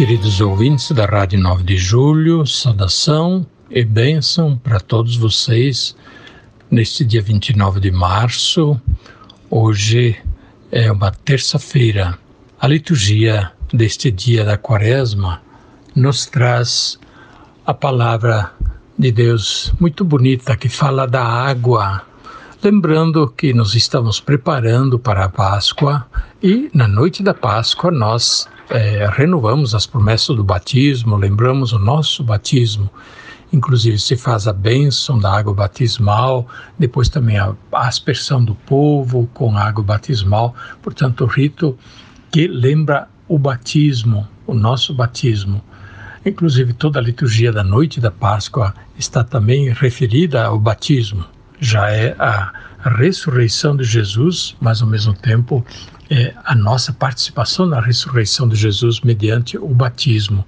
Queridos ouvintes da Rádio 9 de Julho, saudação e bênção para todos vocês neste dia 29 de março. Hoje é uma terça-feira. A liturgia deste dia da Quaresma nos traz a palavra de Deus muito bonita que fala da água. Lembrando que nos estamos preparando para a Páscoa e na noite da Páscoa nós é, renovamos as promessas do batismo, lembramos o nosso batismo Inclusive se faz a bênção da água batismal, depois também a, aspersão do povo com água batismal. Portanto, o rito que lembra o batismo, o nosso batismo. Inclusive toda a liturgia da noite da Páscoa está também referida ao batismo. Já é a ressurreição de Jesus, mas ao mesmo tempo é a nossa participação na ressurreição de Jesus mediante o batismo.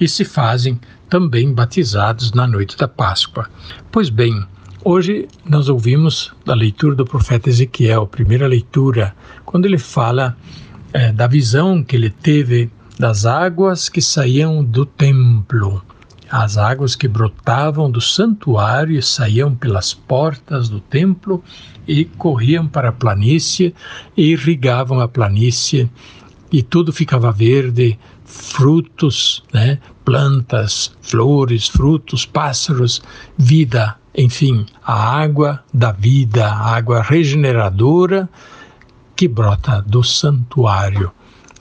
E se fazem também batizados na noite da Páscoa. Pois bem, hoje nós ouvimos da leitura do profeta Ezequiel, primeira leitura, quando ele fala é, da visão que ele teve das águas que saíam do templo. As águas que brotavam do santuário saíam pelas portas do templo e corriam para a planície e irrigavam a planície e tudo ficava verde, frutos, né? plantas, flores, frutos, pássaros, vida, enfim, a água da vida, a água regeneradora que brota do santuário.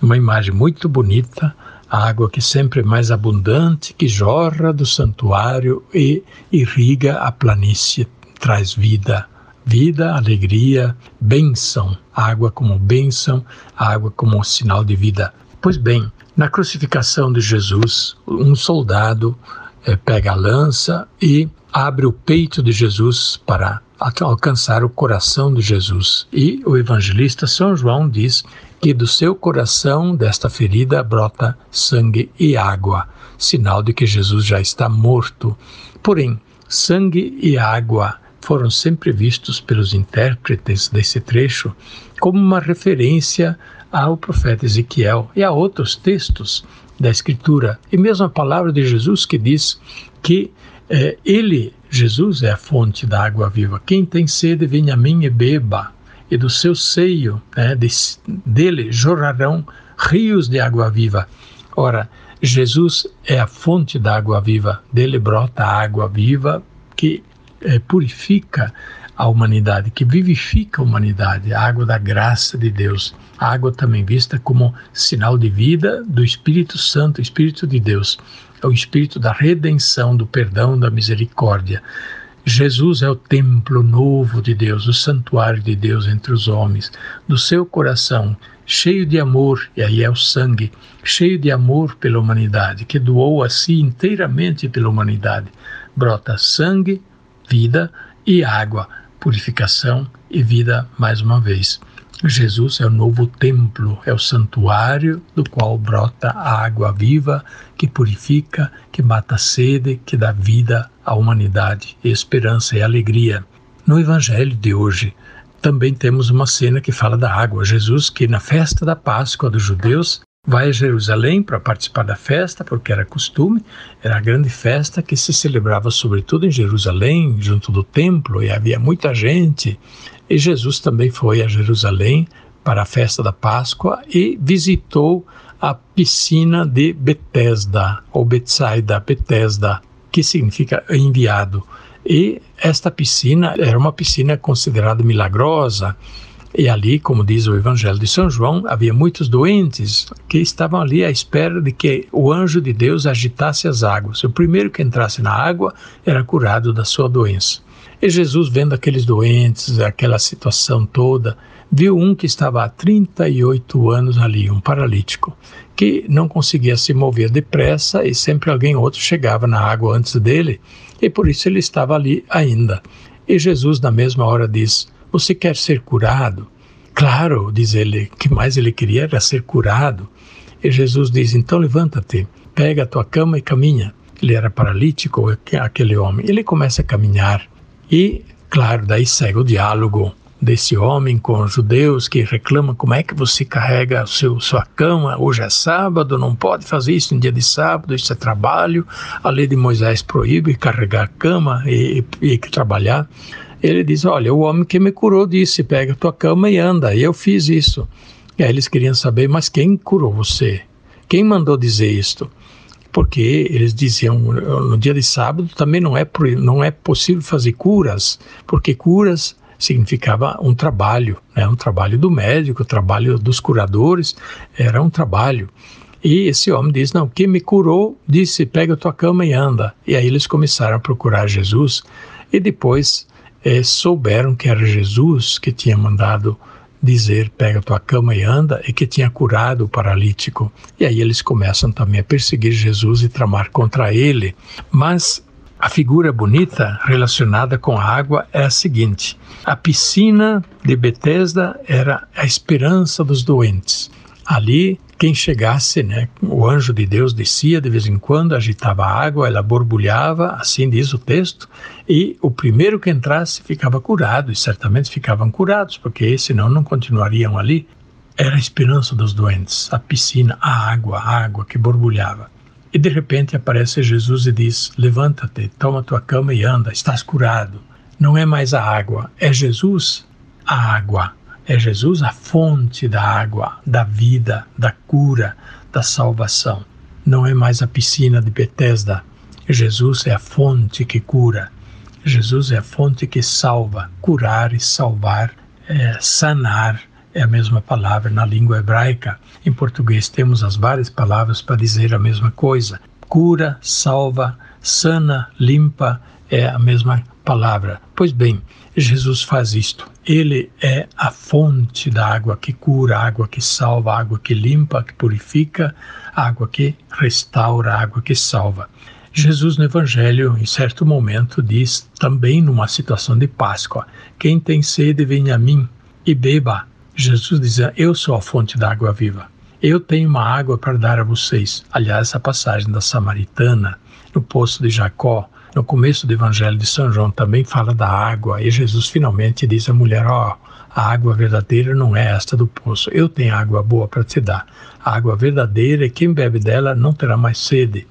Uma imagem muito bonita, a água que sempre é mais abundante, que jorra do santuário e irriga a planície, traz vida, vida, alegria, bênção, água como bênção, água como sinal de vida. Pois bem, na crucificação de Jesus, um soldado é, pega a lança e abre o peito de Jesus para alcançar o coração de Jesus. E o evangelista São João diz que do seu coração, desta ferida, brota sangue e água, sinal de que Jesus já está morto. Porém, sangue e água foram sempre vistos pelos intérpretes desse trecho como uma referência ao profeta Ezequiel e a outros textos da Escritura, e mesmo a palavra de Jesus que diz que é, ele, Jesus, é a fonte da água viva. Quem tem sede, venha a mim e beba, e do seu seio, né, de, dele, jorrarão rios de água viva. Ora, Jesus é a fonte da água viva, dele brota a água viva que é, purifica a humanidade, que vivifica a humanidade, a água da graça de Deus. A água também vista como sinal de vida do Espírito Santo, Espírito de Deus. É o Espírito da redenção, do perdão, da misericórdia. Jesus é o templo novo de Deus, o santuário de Deus entre os homens. Do seu coração, cheio de amor, e aí é o sangue, cheio de amor pela humanidade, que doou a si inteiramente pela humanidade, brota sangue, vida e água purificação e vida mais uma vez. Jesus é o novo templo, é o santuário do qual brota a água viva que purifica, que mata a sede, que dá vida à humanidade, esperança e alegria. No Evangelho de hoje, também temos uma cena que fala da água. Jesus, que na festa da Páscoa dos judeus, vai a Jerusalém para participar da festa, porque era costume, era a grande festa que se celebrava sobretudo em Jerusalém, junto do templo, e havia muita gente. E Jesus também foi a Jerusalém para a festa da Páscoa e visitou a piscina de Betesda, ou Betsaida, Betesda, que significa enviado. E esta piscina era uma piscina considerada milagrosa, e ali, como diz o Evangelho de São João, havia muitos doentes que estavam ali à espera de que o anjo de Deus agitasse as águas. O primeiro que entrasse na água era curado da sua doença. E Jesus, vendo aqueles doentes, aquela situação toda, viu um que estava há 38 anos ali, um paralítico, que não conseguia se mover depressa e sempre alguém outro chegava na água antes dele, e por isso ele estava ali ainda. E Jesus, na mesma hora, diz: Você quer ser curado? Claro, diz ele, que mais ele queria era ser curado. E Jesus diz: Então levanta-te, pega a tua cama e caminha. Ele era paralítico, aquele homem. Ele começa a caminhar. E, claro, daí segue o diálogo desse homem com os judeus que reclamam como é que você carrega seu, sua cama, hoje é sábado, não pode fazer isso em dia de sábado, isso é trabalho, a lei de Moisés proíbe carregar a cama e, e, e trabalhar. Ele diz, olha, o homem que me curou disse, pega tua cama e anda, e eu fiz isso. E aí eles queriam saber, mas quem curou você? Quem mandou dizer isto? Porque eles diziam no dia de sábado também não é não é possível fazer curas, porque curas significava um trabalho, né? um trabalho do médico, o trabalho dos curadores, era um trabalho. E esse homem diz: Não, quem me curou disse: Pega tua cama e anda. E aí eles começaram a procurar Jesus e depois é, souberam que era Jesus que tinha mandado dizer: Pega tua cama e anda, e que tinha curado o paralítico. E aí eles começam também a perseguir Jesus e tramar contra ele. Mas a figura bonita relacionada com a água é a seguinte: a piscina de Betesda era a esperança dos doentes. Ali, quem chegasse, né, o anjo de Deus descia de vez em quando, agitava a água, ela borbulhava, assim diz o texto, e o primeiro que entrasse ficava curado, e certamente ficavam curados, porque senão não continuariam ali. Era a esperança dos doentes, a piscina, a água, a água que borbulhava. E de repente aparece Jesus e diz: Levanta-te, toma tua cama e anda, estás curado. Não é mais a água, é Jesus a água. É Jesus a fonte da água, da vida, da cura, da salvação. Não é mais a piscina de Betesda. Jesus é a fonte que cura. Jesus é a fonte que salva. Curar e salvar, é sanar é a mesma palavra na língua hebraica. Em português temos as várias palavras para dizer a mesma coisa. Cura, salva, sana, limpa é a mesma palavra. Pois bem, Jesus faz isto. Ele é a fonte da água que cura, a água que salva, a água que limpa, que purifica, a água que restaura, a água que salva. Jesus no Evangelho, em certo momento, diz também numa situação de Páscoa: Quem tem sede, venha a mim e beba. Jesus dizia: Eu sou a fonte da água viva. Eu tenho uma água para dar a vocês. Aliás, essa passagem da Samaritana, no poço de Jacó, no começo do Evangelho de São João, também fala da água. E Jesus finalmente diz à mulher: Ó, oh, a água verdadeira não é esta do poço. Eu tenho água boa para te dar. A água verdadeira, e quem bebe dela não terá mais sede.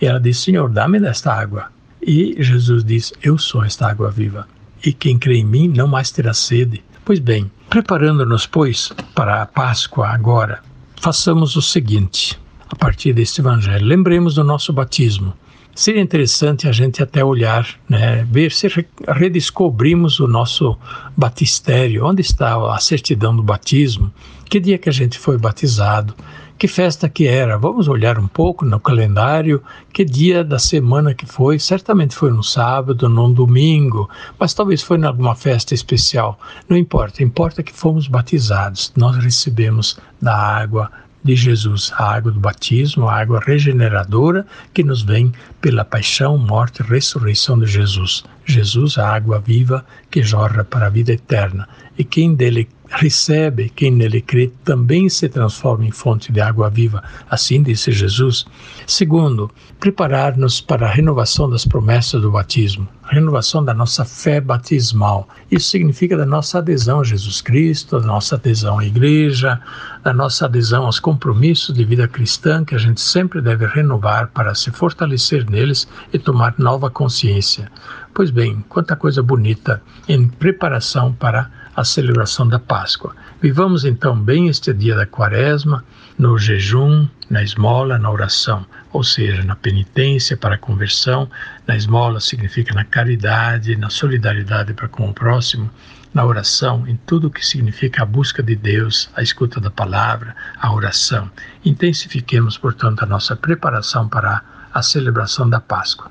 E ela diz: Senhor, dá-me desta água. E Jesus diz: Eu sou esta água viva. E quem crê em mim não mais terá sede. Pois bem, preparando-nos, pois, para a Páscoa agora, façamos o seguinte, a partir deste evangelho, lembremos do nosso batismo. Seria interessante a gente até olhar, né, ver se redescobrimos o nosso batistério, onde está a certidão do batismo, que dia que a gente foi batizado, que festa que era? Vamos olhar um pouco no calendário, que dia da semana que foi. Certamente foi no sábado, num domingo, mas talvez foi em alguma festa especial. Não importa, importa que fomos batizados. Nós recebemos da água de Jesus, a água do batismo, a água regeneradora que nos vem pela paixão, morte e ressurreição de Jesus. Jesus, a água viva que jorra para a vida eterna. E quem dele recebe, quem nele crê, também se transforma em fonte de água viva. Assim disse Jesus. Segundo, preparar-nos para a renovação das promessas do batismo, renovação da nossa fé batismal. Isso significa da nossa adesão a Jesus Cristo, da nossa adesão à igreja, da nossa adesão aos compromissos de vida cristã que a gente sempre deve renovar para se fortalecer neles e tomar nova consciência. Pois bem, quanta coisa bonita em preparação para a celebração da Páscoa. Vivamos então bem este dia da Quaresma, no jejum, na esmola, na oração, ou seja, na penitência para a conversão, na esmola significa na caridade, na solidariedade para com o próximo, na oração, em tudo o que significa a busca de Deus, a escuta da palavra, a oração. Intensifiquemos, portanto, a nossa preparação para a celebração da Páscoa.